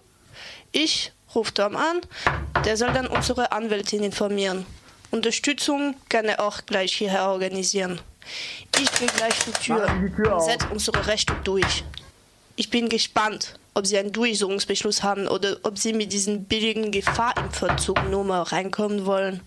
M: Ich rufe Tom an. Der soll dann unsere Anwältin informieren. Unterstützung kann er auch gleich hierher organisieren. Ich bin gleich die Tür und setze unsere Rechte durch. Ich bin gespannt, ob Sie einen Durchsuchungsbeschluss haben oder ob Sie mit diesen billigen Gefahr im Verzug nur mal reinkommen wollen.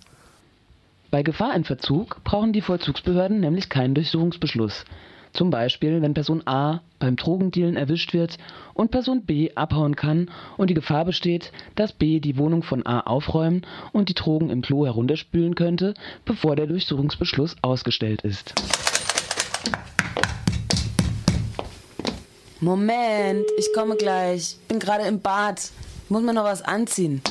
E: Bei Gefahr in Verzug brauchen die Vollzugsbehörden nämlich keinen Durchsuchungsbeschluss. Zum Beispiel, wenn Person A beim Drogendealen erwischt wird und Person B abhauen kann und die Gefahr besteht, dass B die Wohnung von A aufräumen und die Drogen im Klo herunterspülen könnte, bevor der Durchsuchungsbeschluss ausgestellt ist. Moment, ich komme gleich. Bin gerade im Bad. Muss mir noch was anziehen.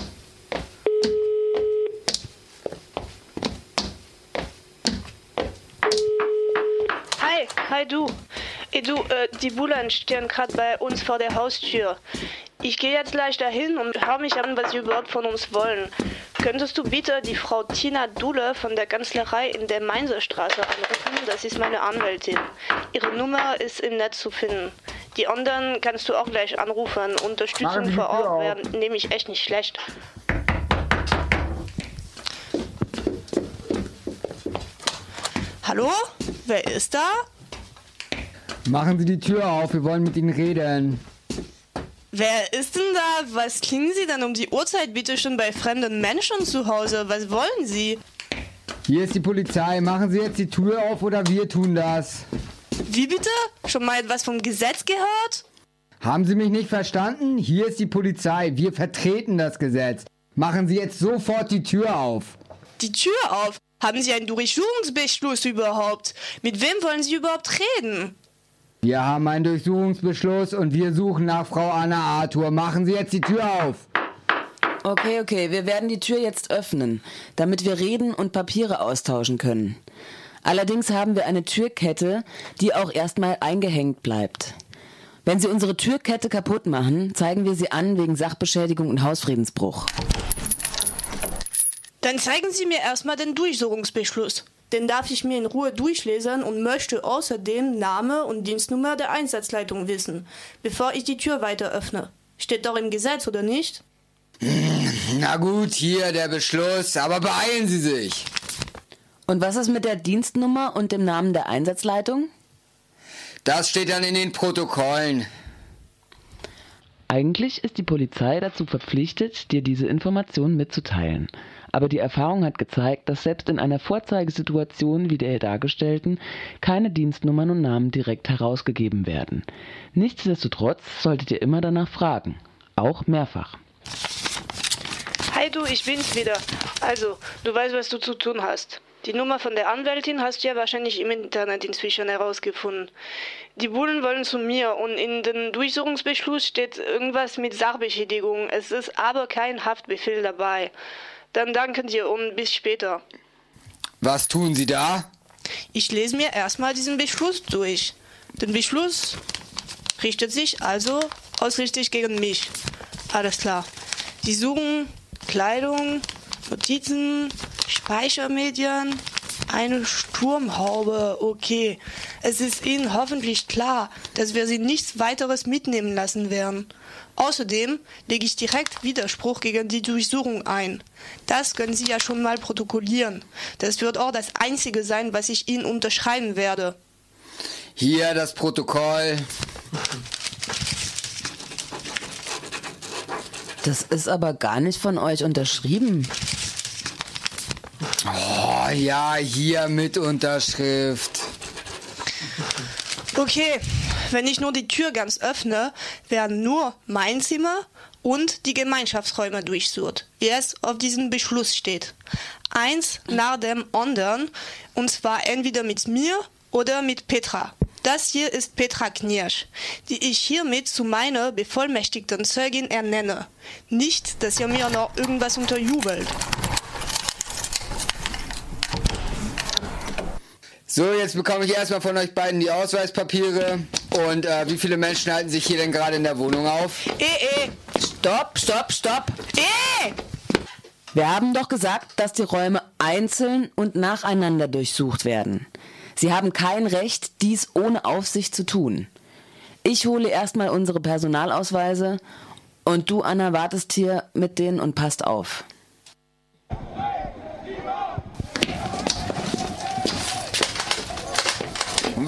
M: Hi, hi du. Ey, du, äh, die Bullen stehen gerade bei uns vor der Haustür. Ich gehe jetzt gleich dahin und hör mich an, was sie überhaupt von uns wollen. Könntest du bitte die Frau Tina Dule von der Kanzlerei in der Mainzerstraße anrufen? Das ist meine Anwältin. Ihre Nummer ist im Netz zu finden. Die anderen kannst du auch gleich anrufen. Unterstützung vor Ort wäre nämlich echt nicht schlecht. Hallo? Wer ist da?
N: Machen Sie die Tür auf, wir wollen mit Ihnen reden.
M: Wer ist denn da? Was klingen Sie denn um die Uhrzeit bitte schon bei fremden Menschen zu Hause? Was wollen Sie?
N: Hier ist die Polizei. Machen Sie jetzt die Tür auf oder wir tun das.
M: Wie bitte? Schon mal etwas vom Gesetz gehört?
N: Haben Sie mich nicht verstanden? Hier ist die Polizei. Wir vertreten das Gesetz. Machen Sie jetzt sofort die Tür auf.
M: Die Tür auf. Haben Sie einen Durchsuchungsbeschluss überhaupt? Mit wem wollen Sie überhaupt reden?
N: Wir haben einen Durchsuchungsbeschluss und wir suchen nach Frau Anna Arthur. Machen Sie jetzt die Tür auf.
E: Okay, okay, wir werden die Tür jetzt öffnen, damit wir reden und Papiere austauschen können. Allerdings haben wir eine Türkette, die auch erstmal eingehängt bleibt. Wenn Sie unsere Türkette kaputt machen, zeigen wir sie an wegen Sachbeschädigung und Hausfriedensbruch.
M: Dann zeigen Sie mir erstmal den Durchsuchungsbeschluss. Den darf ich mir in Ruhe durchlesen und möchte außerdem Name und Dienstnummer der Einsatzleitung wissen, bevor ich die Tür weiter öffne. Steht doch im Gesetz, oder nicht?
N: Na gut, hier der Beschluss, aber beeilen Sie sich.
E: Und was ist mit der Dienstnummer und dem Namen der Einsatzleitung?
N: Das steht dann in den Protokollen.
E: Eigentlich ist die Polizei dazu verpflichtet, dir diese Informationen mitzuteilen. Aber die Erfahrung hat gezeigt, dass selbst in einer Vorzeigesituation wie der hier dargestellten keine Dienstnummern und Namen direkt herausgegeben werden. Nichtsdestotrotz solltet ihr immer danach fragen. Auch mehrfach.
M: Hi du, ich bin's wieder. Also, du weißt, was du zu tun hast. Die Nummer von der Anwältin hast du ja wahrscheinlich im Internet inzwischen herausgefunden. Die Bullen wollen zu mir und in den Durchsuchungsbeschluss steht irgendwas mit Sachbeschädigung. Es ist aber kein Haftbefehl dabei. Dann danke dir und bis später.
N: Was tun Sie da?
M: Ich lese mir erstmal diesen Beschluss durch. Der Beschluss richtet sich also ausschließlich gegen mich. Alles klar. Sie suchen Kleidung, Notizen, Speichermedien, eine Sturmhaube. Okay. Es ist Ihnen hoffentlich klar, dass wir Sie nichts weiteres mitnehmen lassen werden. Außerdem lege ich direkt Widerspruch gegen die Durchsuchung ein. Das können Sie ja schon mal protokollieren. Das wird auch das Einzige sein, was ich Ihnen unterschreiben werde.
N: Hier das Protokoll.
E: Das ist aber gar nicht von euch unterschrieben.
N: Ja, hier mit Unterschrift.
M: Okay, wenn ich nur die Tür ganz öffne, werden nur mein Zimmer und die Gemeinschaftsräume durchsucht, wie es auf diesem Beschluss steht. Eins nach dem anderen, und zwar entweder mit mir oder mit Petra. Das hier ist Petra Knirsch, die ich hiermit zu meiner bevollmächtigten Zeugin ernenne. Nicht, dass ihr mir noch irgendwas unterjubelt.
N: So, jetzt bekomme ich erstmal von euch beiden die Ausweispapiere. Und äh, wie viele Menschen halten sich hier denn gerade in der Wohnung auf?
M: Eh, eh,
E: Stopp, stopp, stopp.
M: eh!
E: Wir haben doch gesagt, dass die Räume einzeln und nacheinander durchsucht werden. Sie haben kein Recht, dies ohne Aufsicht zu tun. Ich hole erstmal unsere Personalausweise und du, Anna, wartest hier mit denen und passt auf.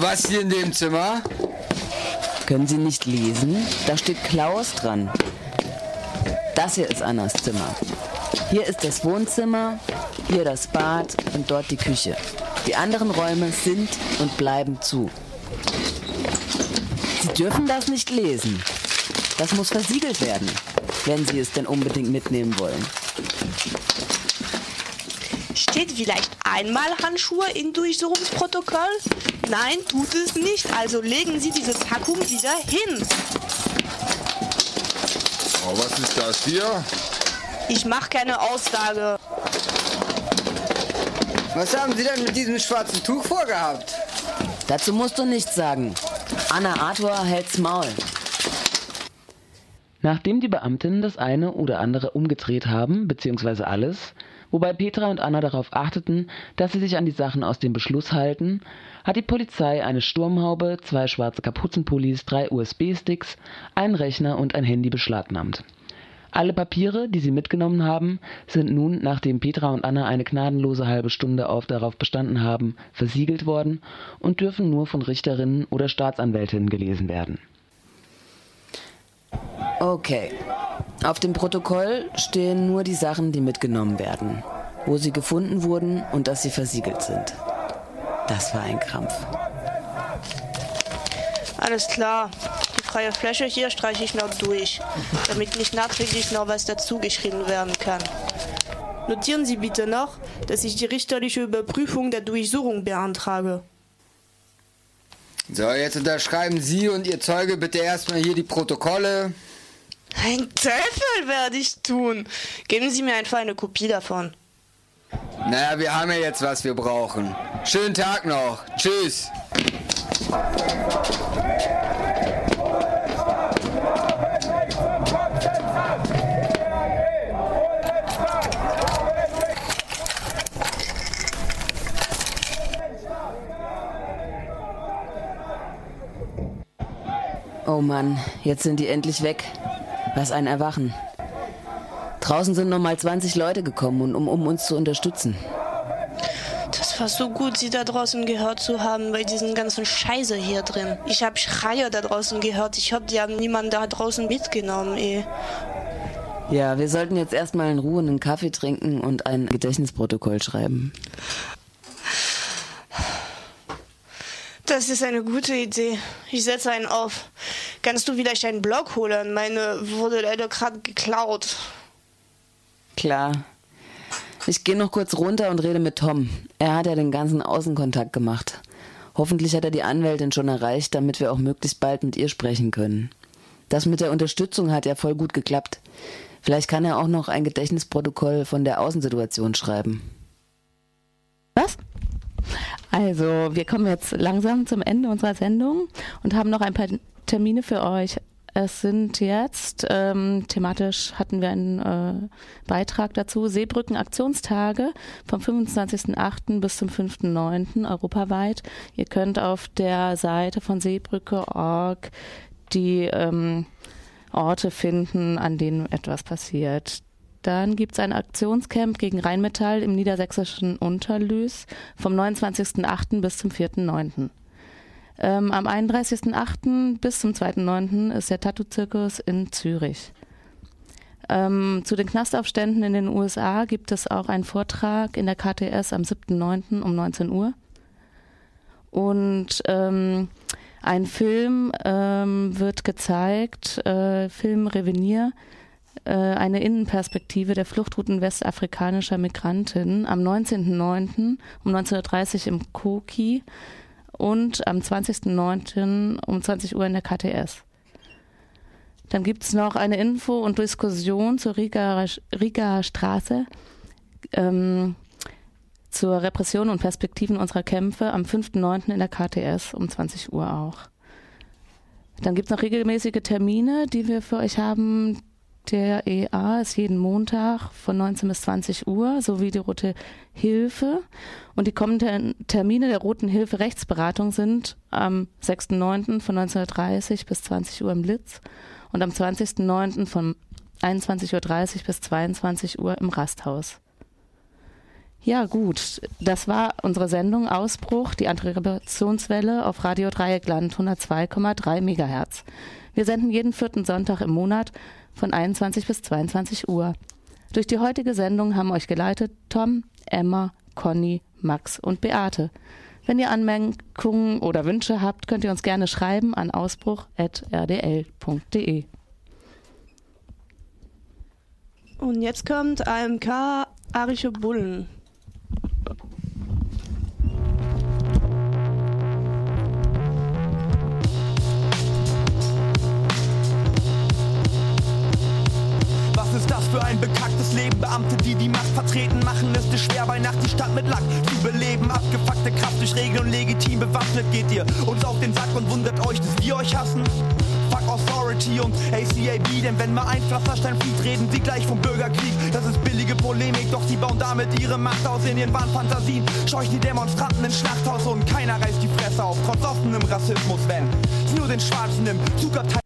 N: Was hier in dem Zimmer?
E: Können Sie nicht lesen? Da steht Klaus dran. Das hier ist Annas Zimmer. Hier ist das Wohnzimmer, hier das Bad und dort die Küche. Die anderen Räume sind und bleiben zu. Sie dürfen das nicht lesen. Das muss versiegelt werden, wenn Sie es denn unbedingt mitnehmen wollen.
M: Steht vielleicht einmal Handschuhe im Durchsuchungsprotokoll? Nein, tut es nicht. Also legen Sie diese Packung wieder hin.
O: Oh, was ist das hier?
M: Ich mache keine Aussage.
N: Was haben Sie denn mit diesem schwarzen Tuch vorgehabt?
E: Dazu musst du nichts sagen. Anna Arthur hält's Maul. Nachdem die Beamtinnen das eine oder andere umgedreht haben, beziehungsweise alles, wobei Petra und Anna darauf achteten, dass sie sich an die Sachen aus dem Beschluss halten, hat die Polizei eine Sturmhaube, zwei schwarze Kapuzenpullis, drei USB-Sticks, einen Rechner und ein Handy beschlagnahmt. Alle Papiere, die sie mitgenommen haben, sind nun, nachdem Petra und Anna eine gnadenlose halbe Stunde auf darauf bestanden haben, versiegelt worden und dürfen nur von Richterinnen oder Staatsanwältinnen gelesen werden. Okay. Auf dem Protokoll stehen nur die Sachen, die mitgenommen werden, wo sie gefunden wurden und dass sie versiegelt sind. Das war ein Krampf.
M: Alles klar. Die freie Fläche hier streiche ich noch durch, damit nicht nachträglich noch was dazugeschrieben werden kann. Notieren Sie bitte noch, dass ich die richterliche Überprüfung der Durchsuchung beantrage.
N: So, jetzt unterschreiben Sie und Ihr Zeuge bitte erstmal hier die Protokolle.
M: Ein Teufel werde ich tun. Geben Sie mir einfach eine Kopie davon.
N: Naja, wir haben ja jetzt, was wir brauchen. Schönen Tag noch. Tschüss.
E: Oh Mann, jetzt sind die endlich weg. Was ein Erwachen. Draußen sind nochmal 20 Leute gekommen, um, um uns zu unterstützen.
M: Das war so gut, Sie da draußen gehört zu haben, bei diesen ganzen Scheiße hier drin. Ich habe Schreier da draußen gehört. Ich hoffe, die haben niemanden da draußen mitgenommen, eh.
E: Ja, wir sollten jetzt erstmal in Ruhe einen Kaffee trinken und ein Gedächtnisprotokoll schreiben.
M: Das ist eine gute Idee. Ich setze einen auf. Kannst du vielleicht einen Block holen? Meine wurde leider gerade geklaut.
E: Klar. Ich gehe noch kurz runter und rede mit Tom. Er hat ja den ganzen Außenkontakt gemacht. Hoffentlich hat er die Anwältin schon erreicht, damit wir auch möglichst bald mit ihr sprechen können. Das mit der Unterstützung hat ja voll gut geklappt. Vielleicht kann er auch noch ein Gedächtnisprotokoll von der Außensituation schreiben.
P: Was? Also, wir kommen jetzt langsam zum Ende unserer Sendung und haben noch ein paar Termine für euch. Es sind jetzt, ähm, thematisch hatten wir einen äh, Beitrag dazu, Seebrücken Aktionstage vom 25.08. bis zum 5.09. europaweit. Ihr könnt auf der Seite von Seebrücke.org die ähm, Orte finden, an denen etwas passiert. Dann gibt es ein Aktionscamp gegen Rheinmetall im niedersächsischen Unterlüß vom 29.08. bis zum 4.09. Ähm, am 31.08. bis zum 2.09. ist der Tattoo-Zirkus in Zürich. Ähm, zu den Knastaufständen in den USA gibt es auch einen Vortrag in der KTS am 7.09. um 19 Uhr. Und ähm, ein Film ähm, wird gezeigt, äh, Film Revenir, äh, eine Innenperspektive der Fluchtrouten westafrikanischer Migrantinnen am 19.09. um 19.30 Uhr im Koki und am 20.09. um 20 Uhr in der KTS. Dann gibt es noch eine Info und Diskussion zur Riga, Riga Straße ähm, zur Repression und Perspektiven unserer Kämpfe am 5.9. in der KTS um 20 Uhr auch. Dann gibt es noch regelmäßige Termine, die wir für euch haben. Der EA ist jeden Montag von 19 bis 20 Uhr sowie die Rote Hilfe. Und die kommenden Termine der Roten Hilfe Rechtsberatung sind am 6.9. von 19.30 bis 20 Uhr im Blitz und am 20.9. von 21.30 Uhr bis 22 Uhr im Rasthaus. Ja, gut. Das war unsere Sendung Ausbruch, die Antirepressionswelle auf Radio Dreieckland 102,3 Megahertz. Wir senden jeden vierten Sonntag im Monat von 21 bis 22 Uhr. Durch die heutige Sendung haben euch geleitet Tom, Emma, Conny, Max und Beate. Wenn ihr Anmerkungen oder Wünsche habt, könnt ihr uns gerne schreiben an ausbruch.rdl.de.
M: Und jetzt kommt AMK Arische Bullen.
Q: Ein bekacktes Leben? Beamte, die die Macht vertreten, machen es dir schwer, bei Nacht die Stadt mit Lack zu beleben. Abgefuckte Kraft durch Regeln und legitim bewaffnet geht ihr uns auf den Sack und wundert euch, dass wir euch hassen. Fuck Authority und ACAB, denn wenn mal ein Pflasterstein fliegt, reden sie gleich vom Bürgerkrieg. Das ist billige Polemik, doch sie bauen damit ihre Macht aus in ihren Wahnfantasien. Scheuchen die Demonstranten ins Schlachthaus und keiner reißt die Fresse auf, trotz offenem Rassismus, wenn sie nur den Schwarzen im Zugabteil